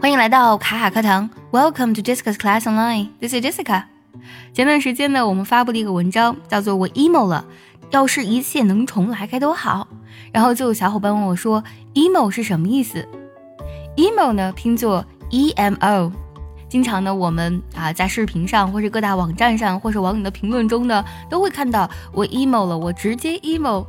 欢迎来到卡卡课堂，Welcome to Jessica's Class Online. This is Jessica. 前段时间呢，我们发布了一个文章，叫做“我 emo 了”，要是一切能重来该多好。然后就有小伙伴问我说，emo 是什么意思？emo 呢，拼作 e m o。经常呢，我们啊在视频上，或是各大网站上，或是网友的评论中呢，都会看到我 emo 了，我直接 emo。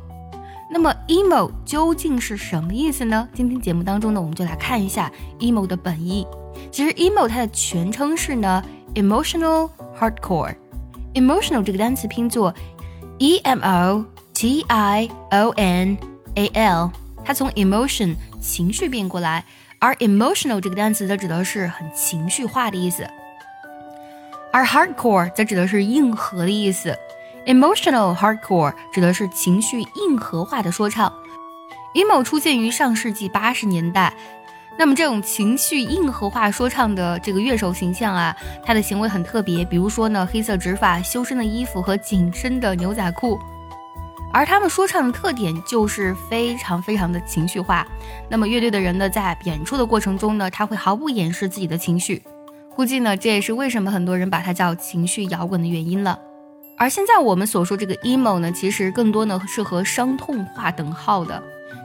那么 emo 究竟是什么意思呢？今天节目当中呢，我们就来看一下 emo 的本意。其实 emo 它的全称是呢 emotional hardcore。emotional 这个单词拼作 e m o t i o n a l，它从 emotion 情绪变过来，而 emotional 这个单词则指的是很情绪化的意思，而 hardcore 则指的是硬核的意思。Emotional hardcore 指的是情绪硬核化的说唱。emo 出现于上世纪八十年代。那么这种情绪硬核化说唱的这个乐手形象啊，他的行为很特别。比如说呢，黑色直发、修身的衣服和紧身的牛仔裤。而他们说唱的特点就是非常非常的情绪化。那么乐队的人呢，在演出的过程中呢，他会毫不掩饰自己的情绪。估计呢，这也是为什么很多人把它叫情绪摇滚的原因了。而现在我们所说这个 emo 呢，其实更多呢是和伤痛划等号的，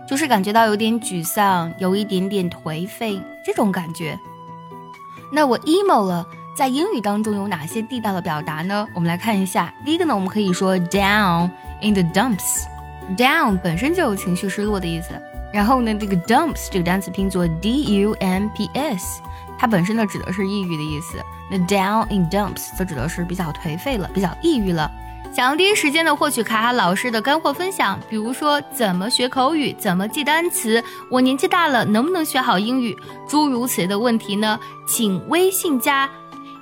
就是感觉到有点沮丧，有一点点颓废这种感觉。那我 emo 了，在英语当中有哪些地道的表达呢？我们来看一下。第一个呢，我们可以说 down in the dumps。down 本身就有情绪失落的意思。然后呢，这个 dumps 这个单词拼作 d u m p s，它本身呢指的是抑郁的意思。那 down in dumps 则指的是比较颓废了，比较抑郁了。想要第一时间的获取卡卡老师的干货分享，比如说怎么学口语，怎么记单词，我年纪大了能不能学好英语，诸如此类的问题呢？请微信加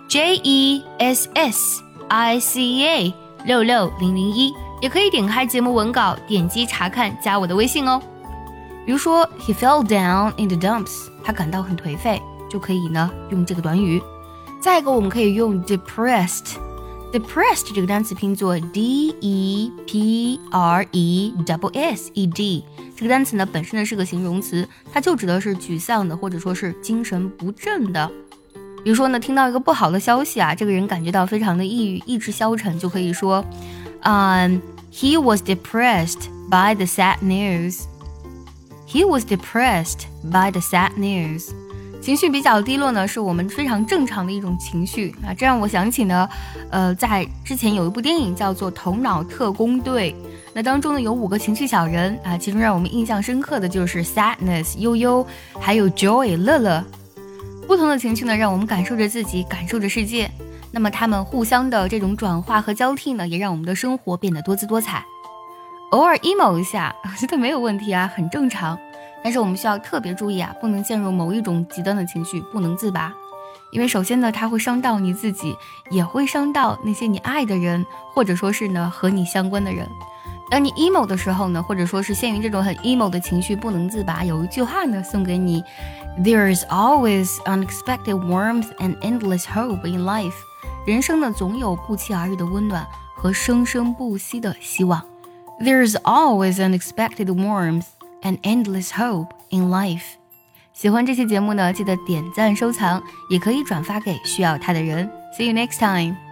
J E S S I C A 六六零零一，也可以点开节目文稿，点击查看，加我的微信哦。比如说 He fell down in the dumps，他感到很颓废，就可以呢用这个短语。再一个，我们可以用 depressed，depressed 这个单词拼作 d e p r e w s e d，这个单词呢本身呢是个形容词，它就指的是沮丧的或者说是精神不振的。比如说呢，听到一个不好的消息啊，这个人感觉到非常的抑郁、意志消沉，就可以说，嗯，he was depressed by the sad news。He was depressed by the sad news。情绪比较低落呢，是我们非常正常的一种情绪啊。这让我想起呢，呃，在之前有一部电影叫做《头脑特工队》，那当中呢有五个情绪小人啊，其中让我们印象深刻的就是 sadness 悠悠，还有 joy 乐乐。不同的情绪呢，让我们感受着自己，感受着世界。那么他们互相的这种转化和交替呢，也让我们的生活变得多姿多彩。偶尔 emo 一下，我 觉得没有问题啊，很正常。但是我们需要特别注意啊，不能陷入某一种极端的情绪，不能自拔，因为首先呢，它会伤到你自己，也会伤到那些你爱的人，或者说是呢和你相关的人。当你 emo 的时候呢，或者说是陷于这种很 emo 的情绪不能自拔，有一句话呢送给你：There is always unexpected warmth and endless hope in life。人生呢总有不期而遇的温暖和生生不息的希望。There is always unexpected warmth。And endless hope in life。喜欢这期节目呢，记得点赞收藏，也可以转发给需要它的人。See you next time.